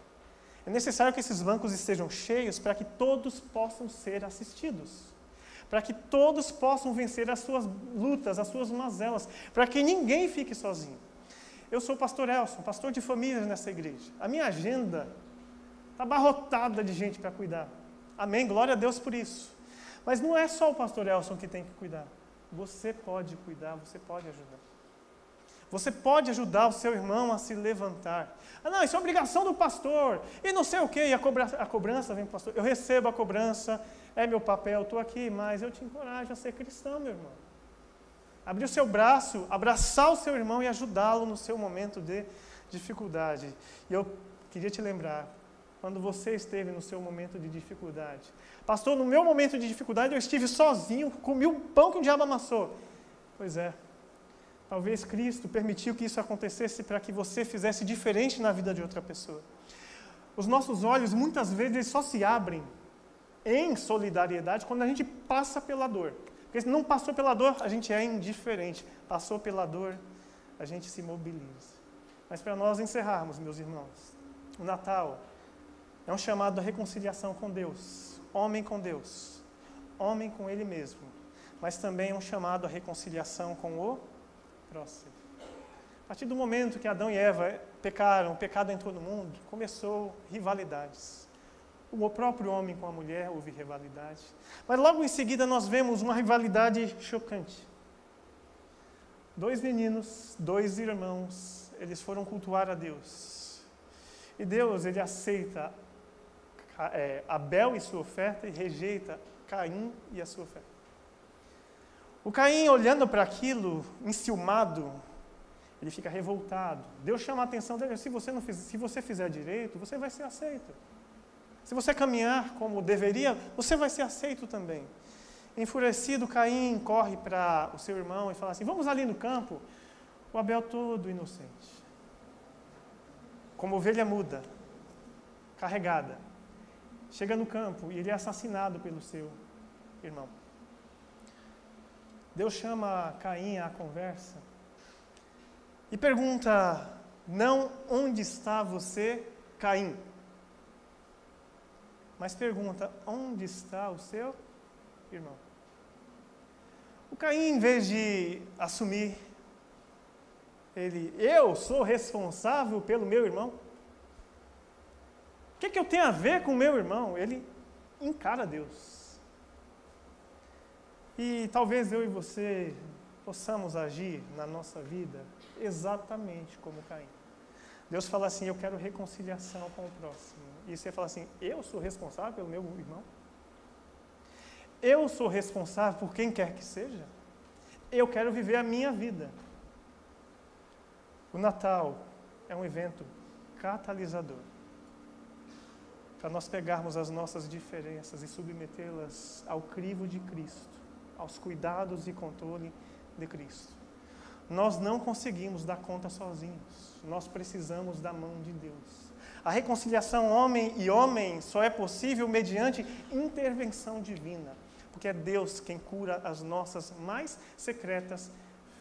É necessário que esses bancos estejam cheios para que todos possam ser assistidos. Para que todos possam vencer as suas lutas, as suas mazelas. Para que ninguém fique sozinho. Eu sou o pastor Elson, pastor de famílias nessa igreja. A minha agenda está abarrotada de gente para cuidar. Amém? Glória a Deus por isso. Mas não é só o pastor Elson que tem que cuidar. Você pode cuidar, você pode ajudar. Você pode ajudar o seu irmão a se levantar. Ah, não, isso é obrigação do pastor. E não sei o quê. E a cobrança, a cobrança vem pastor. Eu recebo a cobrança, é meu papel, estou aqui, mas eu te encorajo a ser cristão, meu irmão. Abrir o seu braço, abraçar o seu irmão e ajudá-lo no seu momento de dificuldade. E eu queria te lembrar, quando você esteve no seu momento de dificuldade, Pastor, no meu momento de dificuldade eu estive sozinho, comi o pão que o diabo amassou. Pois é. Talvez Cristo permitiu que isso acontecesse para que você fizesse diferente na vida de outra pessoa. Os nossos olhos muitas vezes só se abrem em solidariedade quando a gente passa pela dor. Porque se não passou pela dor, a gente é indiferente. Passou pela dor, a gente se mobiliza. Mas para nós encerrarmos, meus irmãos, o Natal é um chamado à reconciliação com Deus homem com Deus, homem com Ele mesmo, mas também um chamado à reconciliação com o próximo. A partir do momento que Adão e Eva pecaram, o pecado entrou no mundo, começou rivalidades. O próprio homem com a mulher houve rivalidade. Mas logo em seguida nós vemos uma rivalidade chocante. Dois meninos, dois irmãos, eles foram cultuar a Deus. E Deus, ele aceita é, Abel e sua oferta e rejeita Caim e a sua oferta. O Caim, olhando para aquilo, enciumado, ele fica revoltado. Deus chama a atenção dele: se você, não fiz, se você fizer direito, você vai ser aceito. Se você caminhar como deveria, você vai ser aceito também. Enfurecido, Caim corre para o seu irmão e fala assim: Vamos ali no campo. O Abel todo inocente. Como ovelha muda, carregada. Chega no campo e ele é assassinado pelo seu irmão. Deus chama Caim à conversa e pergunta: não onde está você, Caim? Mas pergunta: onde está o seu irmão? O Caim, em vez de assumir, ele, eu sou responsável pelo meu irmão, o que, que eu tenho a ver com meu irmão? Ele encara Deus. E talvez eu e você possamos agir na nossa vida exatamente como Caim. Deus fala assim: Eu quero reconciliação com o próximo. E você fala assim: Eu sou responsável pelo meu irmão? Eu sou responsável por quem quer que seja? Eu quero viver a minha vida. O Natal é um evento catalisador para nós pegarmos as nossas diferenças e submetê-las ao crivo de Cristo, aos cuidados e controle de Cristo. Nós não conseguimos dar conta sozinhos, nós precisamos da mão de Deus. A reconciliação homem e homem só é possível mediante intervenção divina, porque é Deus quem cura as nossas mais secretas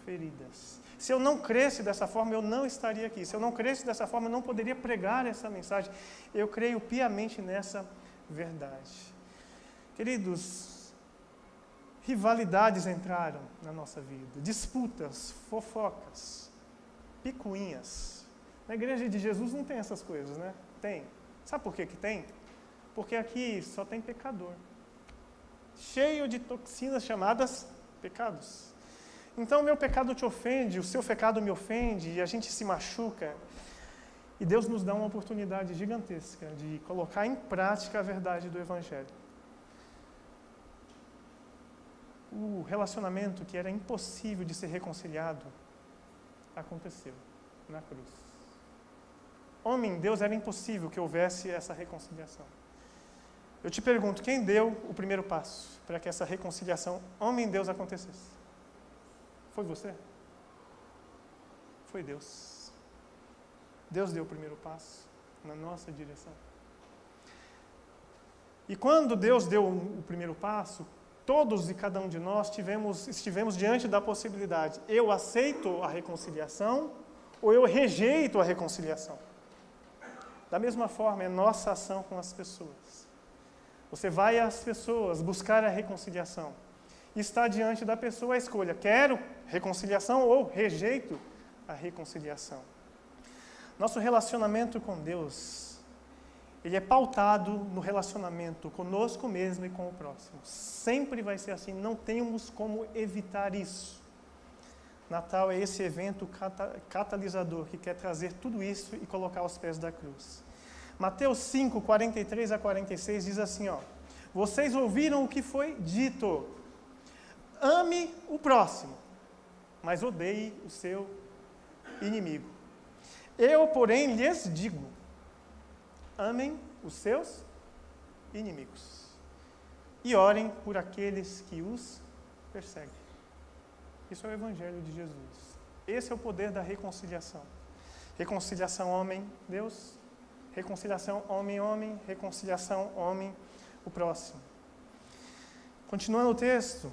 feridas. Se eu não cresce dessa forma, eu não estaria aqui. Se eu não cresce dessa forma, eu não poderia pregar essa mensagem. Eu creio piamente nessa verdade. Queridos, rivalidades entraram na nossa vida, disputas, fofocas, picuinhas. Na igreja de Jesus não tem essas coisas, né? Tem. Sabe por que, que tem? Porque aqui só tem pecador. Cheio de toxinas chamadas pecados. Então, meu pecado te ofende, o seu pecado me ofende, e a gente se machuca. E Deus nos dá uma oportunidade gigantesca de colocar em prática a verdade do Evangelho. O relacionamento que era impossível de ser reconciliado aconteceu na cruz. Homem, Deus era impossível que houvesse essa reconciliação. Eu te pergunto, quem deu o primeiro passo para que essa reconciliação homem-Deus acontecesse? Foi você? Foi Deus. Deus deu o primeiro passo na nossa direção. E quando Deus deu o primeiro passo, todos e cada um de nós tivemos, estivemos diante da possibilidade: eu aceito a reconciliação ou eu rejeito a reconciliação. Da mesma forma, é nossa ação com as pessoas. Você vai às pessoas buscar a reconciliação está diante da pessoa a escolha: quero reconciliação ou rejeito a reconciliação. Nosso relacionamento com Deus, ele é pautado no relacionamento conosco mesmo e com o próximo. Sempre vai ser assim, não temos como evitar isso. Natal é esse evento catalisador que quer trazer tudo isso e colocar aos pés da cruz. Mateus 5, 43 a 46 diz assim: ó, Vocês ouviram o que foi dito ame o próximo, mas odeie o seu inimigo. Eu, porém, lhes digo: amem os seus inimigos e orem por aqueles que os perseguem. Isso é o Evangelho de Jesus. Esse é o poder da reconciliação. Reconciliação homem-Deus, reconciliação homem-homem, reconciliação homem, o próximo. Continuando o texto,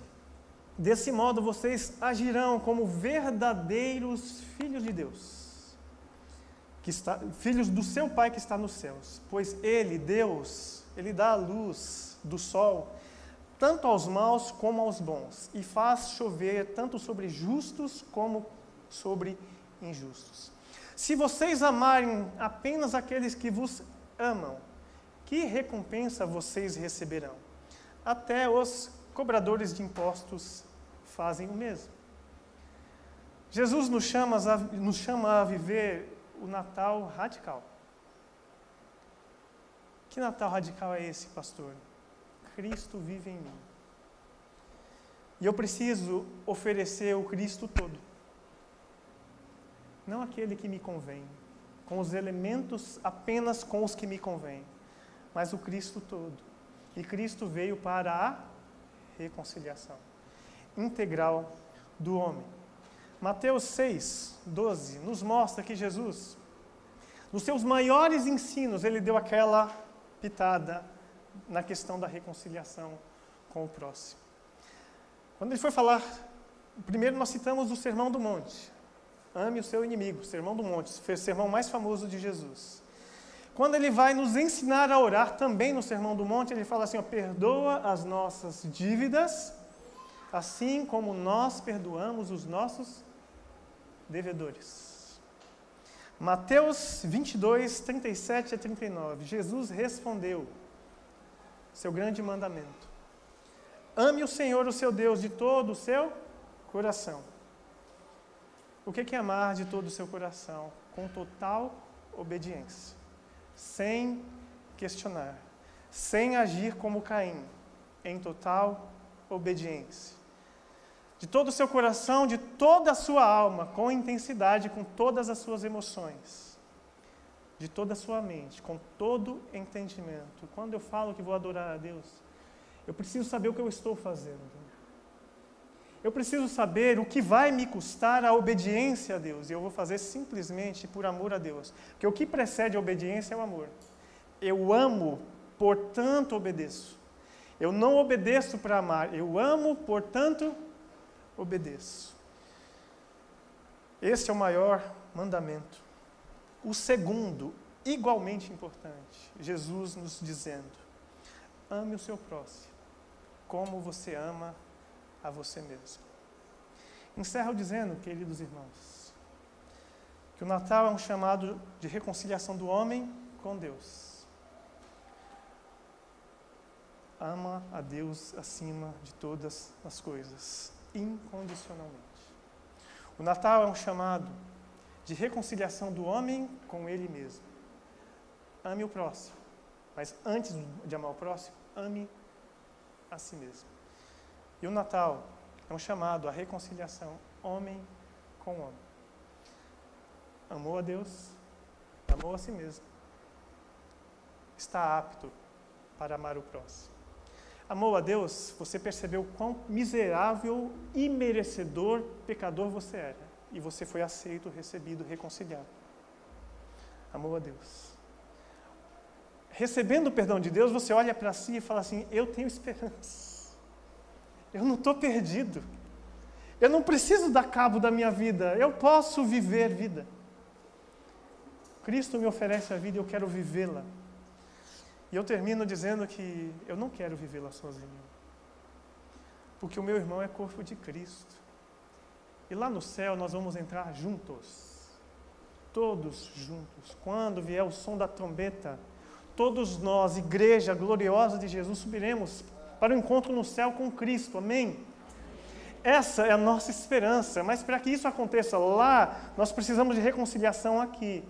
Desse modo vocês agirão como verdadeiros filhos de Deus, que está, filhos do seu Pai que está nos céus, pois Ele, Deus, Ele dá a luz do sol tanto aos maus como aos bons, e faz chover tanto sobre justos como sobre injustos. Se vocês amarem apenas aqueles que vos amam, que recompensa vocês receberão? Até os cobradores de impostos fazem o mesmo. Jesus nos chama, a, nos chama a viver o Natal radical. Que Natal radical é esse, pastor? Cristo vive em mim. E eu preciso oferecer o Cristo todo. Não aquele que me convém, com os elementos apenas com os que me convém, mas o Cristo todo. E Cristo veio para a reconciliação integral do homem. Mateus 6, 12 nos mostra que Jesus, nos seus maiores ensinos, ele deu aquela pitada na questão da reconciliação com o próximo. Quando ele foi falar, primeiro nós citamos o Sermão do Monte. Ame o seu inimigo, Sermão do Monte, foi o sermão mais famoso de Jesus. Quando ele vai nos ensinar a orar, também no Sermão do Monte, ele fala assim: ó, perdoa as nossas dívidas, assim como nós perdoamos os nossos devedores. Mateus 22, 37 a 39. Jesus respondeu, seu grande mandamento: Ame o Senhor, o seu Deus, de todo o seu coração. O que é amar de todo o seu coração? Com total obediência, sem questionar, sem agir como Caim, em total obediência. De todo o seu coração, de toda a sua alma, com intensidade, com todas as suas emoções, de toda a sua mente, com todo entendimento. Quando eu falo que vou adorar a Deus, eu preciso saber o que eu estou fazendo. Eu preciso saber o que vai me custar a obediência a Deus. E eu vou fazer simplesmente por amor a Deus. Porque o que precede a obediência é o amor. Eu amo, portanto obedeço. Eu não obedeço para amar, eu amo, portanto obedeço. Este é o maior mandamento. O segundo, igualmente importante, Jesus nos dizendo: ame o seu próximo, como você ama a você mesmo. Encerro dizendo, queridos irmãos, que o Natal é um chamado de reconciliação do homem com Deus. Ama a Deus acima de todas as coisas, incondicionalmente. O Natal é um chamado de reconciliação do homem com ele mesmo. Ame o próximo, mas antes de amar o próximo, ame a si mesmo. E o Natal é um chamado à reconciliação, homem com homem. Amou a Deus, amou a si mesmo, está apto para amar o próximo. Amou a Deus, você percebeu quão miserável e merecedor pecador você era. E você foi aceito, recebido, reconciliado. Amou a Deus. Recebendo o perdão de Deus, você olha para si e fala assim: Eu tenho esperança. Eu não estou perdido. Eu não preciso dar cabo da minha vida. Eu posso viver vida. Cristo me oferece a vida e eu quero vivê-la. E eu termino dizendo que eu não quero vivê-la sozinho. Porque o meu irmão é corpo de Cristo. E lá no céu nós vamos entrar juntos. Todos juntos. Quando vier o som da trombeta, todos nós, igreja gloriosa de Jesus, subiremos para o encontro no céu com Cristo. Amém? Essa é a nossa esperança, mas para que isso aconteça lá, nós precisamos de reconciliação aqui,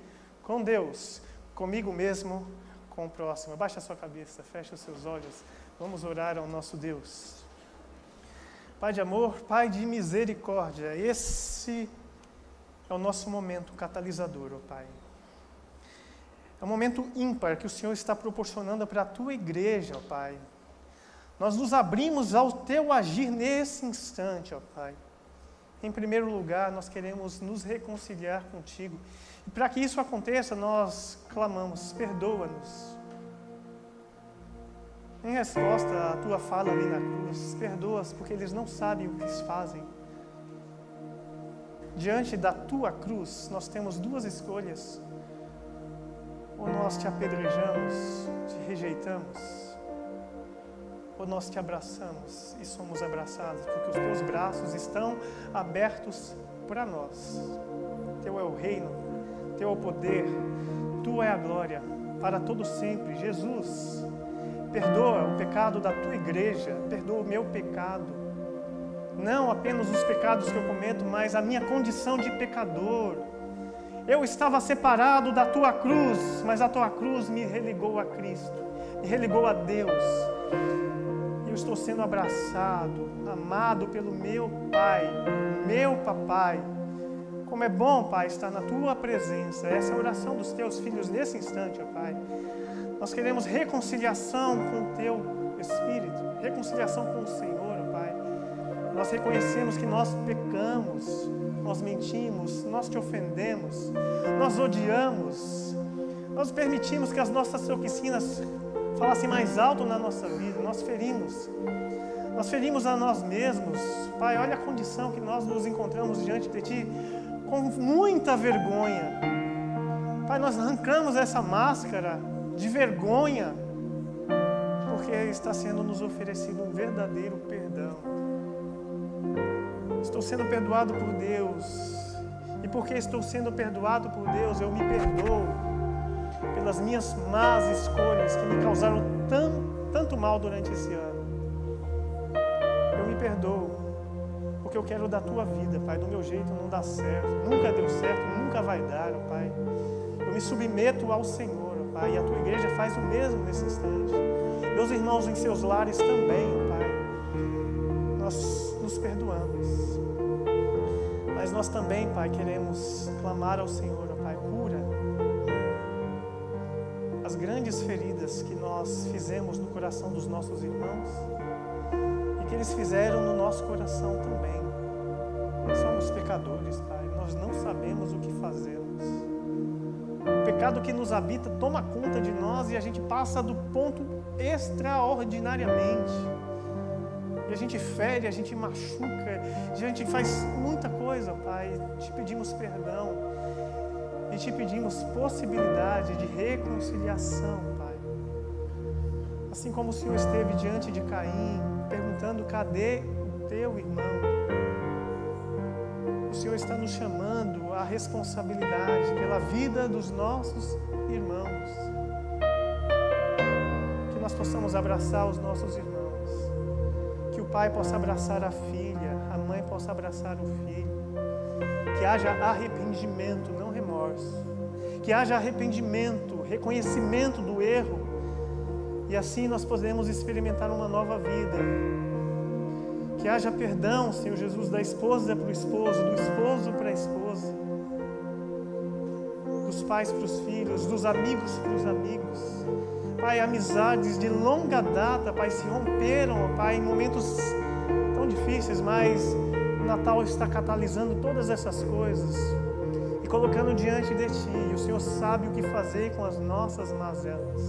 com Deus, comigo mesmo, com o próximo. Baixa a sua cabeça, fecha os seus olhos, vamos orar ao nosso Deus. Pai de amor, Pai de misericórdia, esse é o nosso momento catalisador, ó Pai. É um momento ímpar que o Senhor está proporcionando para a tua igreja, ó Pai nós nos abrimos ao teu agir nesse instante, ó Pai. Em primeiro lugar, nós queremos nos reconciliar contigo. E para que isso aconteça, nós clamamos: perdoa-nos. Em resposta à tua fala ali na cruz, perdoa-os porque eles não sabem o que fazem. Diante da tua cruz, nós temos duas escolhas. Ou nós te apedrejamos, te rejeitamos, nós te abraçamos e somos abraçados, porque os teus braços estão abertos para nós. Teu é o reino, teu é o poder, tua é a glória para todo sempre. Jesus, perdoa o pecado da tua igreja, perdoa o meu pecado. Não apenas os pecados que eu cometo, mas a minha condição de pecador. Eu estava separado da tua cruz, mas a tua cruz me religou a Cristo, me religou a Deus eu estou sendo abraçado, amado pelo meu Pai, meu Papai. Como é bom, Pai, estar na tua presença. Essa é a oração dos teus filhos nesse instante, ó Pai. Nós queremos reconciliação com o teu Espírito, reconciliação com o Senhor, ó Pai. Nós reconhecemos que nós pecamos, nós mentimos, nós te ofendemos, nós odiamos, nós permitimos que as nossas oficinas falassem mais alto na nossa vida. Nós ferimos. Nós ferimos a nós mesmos. Pai, olha a condição que nós nos encontramos diante de Ti com muita vergonha. Pai, nós arrancamos essa máscara de vergonha porque está sendo nos oferecido um verdadeiro perdão. Estou sendo perdoado por Deus. E porque estou sendo perdoado por Deus, eu me perdoo pelas minhas más escolhas que me causaram tão, tanto mal durante esse ano. Eu me perdoo, porque eu quero da tua vida, Pai. Do meu jeito não dá certo, nunca deu certo, nunca vai dar, Pai. Eu me submeto ao Senhor, Pai, e a tua igreja faz o mesmo nesse instante. Meus irmãos em seus lares também, Pai. Nós nos perdoamos. Mas nós também, Pai, queremos clamar ao Senhor, grandes feridas que nós fizemos no coração dos nossos irmãos e que eles fizeram no nosso coração também. Somos pecadores, Pai, nós não sabemos o que fazemos. O pecado que nos habita toma conta de nós e a gente passa do ponto extraordinariamente. E a gente fere, a gente machuca, a gente faz muita coisa, Pai. Te pedimos perdão e te pedimos possibilidade de reconciliação, Pai. Assim como o Senhor esteve diante de Caim, perguntando: cadê o teu irmão? O Senhor está nos chamando à responsabilidade pela vida dos nossos irmãos. Que nós possamos abraçar os nossos irmãos pai possa abraçar a filha, a mãe possa abraçar o filho. Que haja arrependimento, remorso. Que haja arrependimento, reconhecimento do erro. E assim nós podemos experimentar uma nova vida. Que haja perdão, Senhor Jesus, da esposa para o esposo, do esposo para a esposa, dos pais para os filhos, dos amigos para os amigos Pai, amizades de longa data, Pai, se romperam, Pai, em momentos tão difíceis, mas o Natal está catalisando todas essas coisas colocando diante de Ti. E o Senhor sabe o que fazer com as nossas mazelas.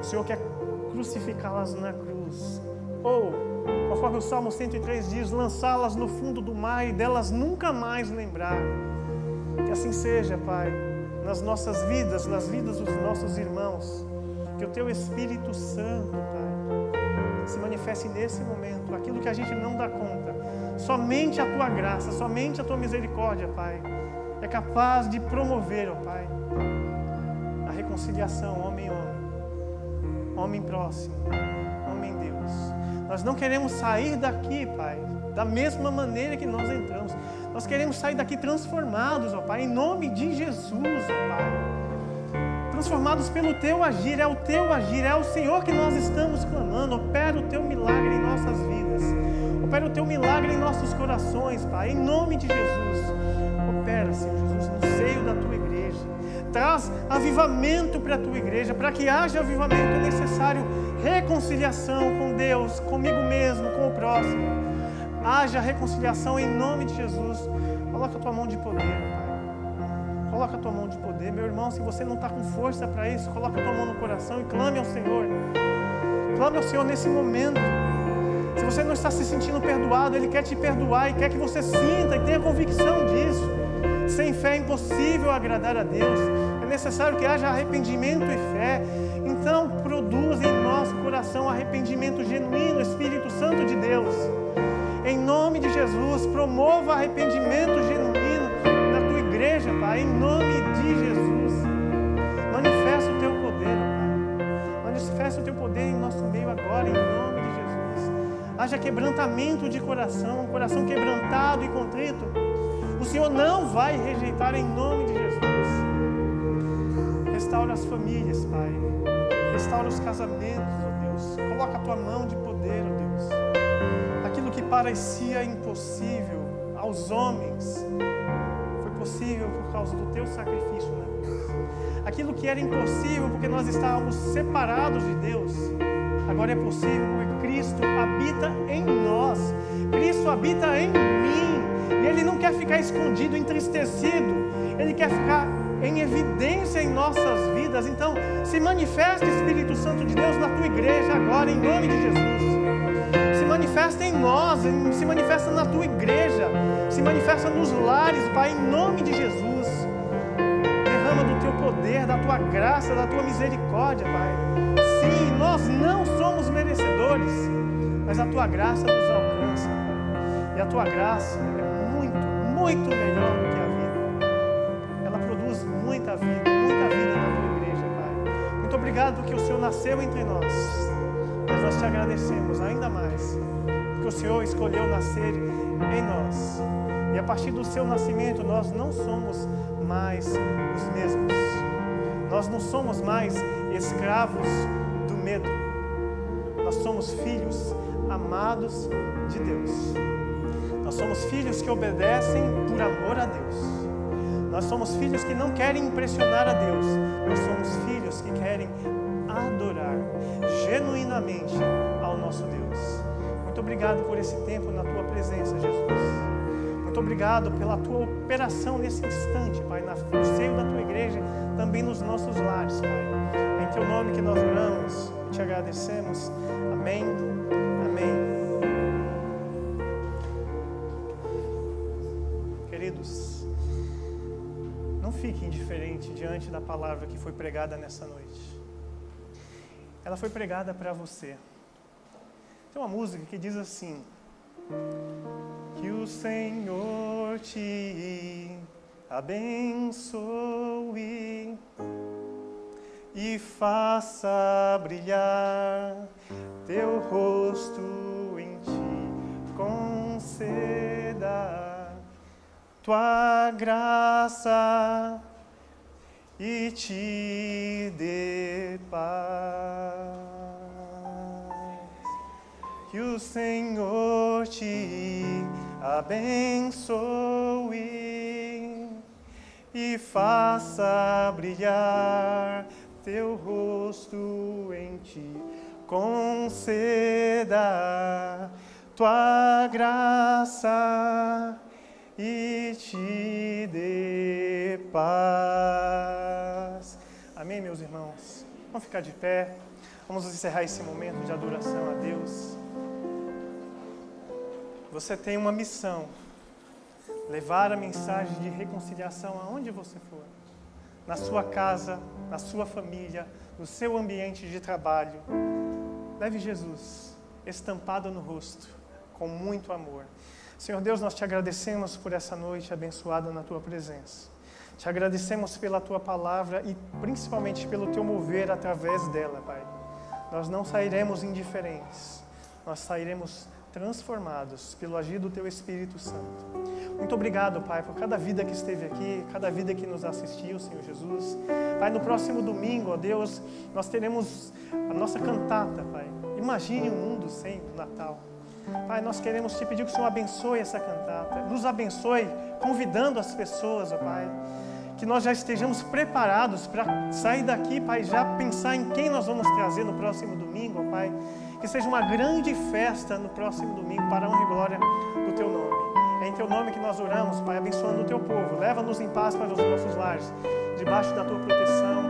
O Senhor quer crucificá-las na cruz. Ou, conforme o Salmo 103 diz, lançá-las no fundo do mar e delas nunca mais lembrar. Que assim seja, Pai, nas nossas vidas, nas vidas dos nossos irmãos que o teu Espírito Santo, Pai, se manifeste nesse momento, aquilo que a gente não dá conta. Somente a tua graça, somente a tua misericórdia, Pai, é capaz de promover, ó Pai, a reconciliação homem-homem, homem próximo, homem-Deus. Nós não queremos sair daqui, Pai, da mesma maneira que nós entramos. Nós queremos sair daqui transformados, ó Pai, em nome de Jesus, ó Pai transformados pelo teu agir, é o teu agir, é o Senhor que nós estamos clamando. Opera o teu milagre em nossas vidas, opera o teu milagre em nossos corações, Pai, em nome de Jesus. Senhor Jesus, no seio da tua igreja. Traz avivamento para a tua igreja, para que haja avivamento é necessário reconciliação com Deus, comigo mesmo, com o próximo. Haja reconciliação em nome de Jesus. Coloca a tua mão de poder, Pai. Coloca a tua mão de poder. Meu irmão, se você não está com força para isso, coloca a tua mão no coração e clame ao Senhor. Clame ao Senhor nesse momento. Se você não está se sentindo perdoado, Ele quer te perdoar e quer que você sinta e tenha convicção disso. Sem fé é impossível agradar a Deus. É necessário que haja arrependimento e fé. Então, produza em nosso coração arrependimento genuíno, Espírito Santo de Deus. Em nome de Jesus, promova arrependimento genuíno igreja, Pai, em nome de Jesus. Manifesta o teu poder, Pai. Manifesta o teu poder em nosso meio agora, em nome de Jesus. Haja quebrantamento de coração, um coração quebrantado e contrito. O Senhor não vai rejeitar em nome de Jesus. Restaura as famílias, Pai. Restaura os casamentos, ó Deus. Coloca a tua mão de poder, ó Deus. Aquilo que parecia impossível aos homens, possível por causa do teu sacrifício na cruz. Aquilo que era impossível porque nós estávamos separados de Deus, agora é possível porque Cristo habita em nós. Cristo habita em mim. E Ele não quer ficar escondido, entristecido. Ele quer ficar em evidência em nossas vidas. Então, se manifesta Espírito Santo de Deus na tua igreja agora, em nome de Jesus manifesta em nós, se manifesta na tua igreja, se manifesta nos lares, Pai, em nome de Jesus. Derrama do teu poder, da tua graça, da tua misericórdia, Pai. Sim, nós não somos merecedores, mas a tua graça nos alcança. E a tua graça muito, melhor do que a vida. Ela produz muita vida, muita vida na tua igreja, Pai. Muito obrigado porque o Senhor nasceu entre nós mas nós te agradecemos ainda mais, porque o Senhor escolheu nascer em nós. E a partir do seu nascimento, nós não somos mais os mesmos. Nós não somos mais escravos do medo. Nós somos filhos amados de Deus. Nós somos filhos que obedecem por amor a Deus. Nós somos filhos que não querem impressionar a Deus. Nós somos filhos que querem adorar genuinamente ao nosso Deus. Muito obrigado por esse tempo na tua presença, Jesus. Muito obrigado pela tua operação nesse instante, Pai, no seio da tua igreja, também nos nossos lares, Pai. Em teu nome que nós oramos te agradecemos. Amém. Fique indiferente diante da palavra que foi pregada nessa noite. Ela foi pregada para você. Tem uma música que diz assim: Que o Senhor te abençoe e faça brilhar teu rosto em ti, conceda tua graça e te dê paz. Que o Senhor te abençoe e faça brilhar teu rosto em ti, conceda tua graça e te dê paz. Amém, meus irmãos? Vamos ficar de pé, vamos encerrar esse momento de adoração a Deus. Você tem uma missão: levar a mensagem de reconciliação aonde você for na sua casa, na sua família, no seu ambiente de trabalho. Leve Jesus estampado no rosto, com muito amor. Senhor Deus, nós te agradecemos por essa noite abençoada na tua presença. Te agradecemos pela tua palavra e principalmente pelo teu mover através dela, Pai. Nós não sairemos indiferentes, nós sairemos transformados pelo agir do Teu Espírito Santo. Muito obrigado, Pai, por cada vida que esteve aqui, cada vida que nos assistiu, Senhor Jesus. Pai, no próximo domingo, ó Deus, nós teremos a nossa cantata, Pai. Imagine um mundo sem o Natal. Pai, nós queremos te pedir que o Senhor abençoe essa cantata, nos abençoe, convidando as pessoas, ó Pai que nós já estejamos preparados para sair daqui, Pai, já pensar em quem nós vamos trazer no próximo domingo, ó Pai. Que seja uma grande festa no próximo domingo para honra e glória do Teu nome. É em Teu nome que nós oramos, Pai, abençoando o Teu povo. Leva-nos em paz para os nossos lares, debaixo da Tua proteção.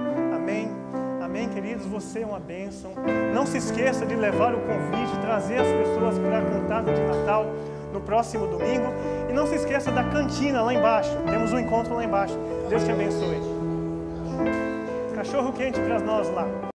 Amém. Queridos. Você é uma bênção. Não se esqueça de levar o convite, trazer as pessoas para a cantada de Natal no próximo domingo. E não se esqueça da cantina lá embaixo. Temos um encontro lá embaixo. Deus te abençoe. Cachorro quente para nós lá.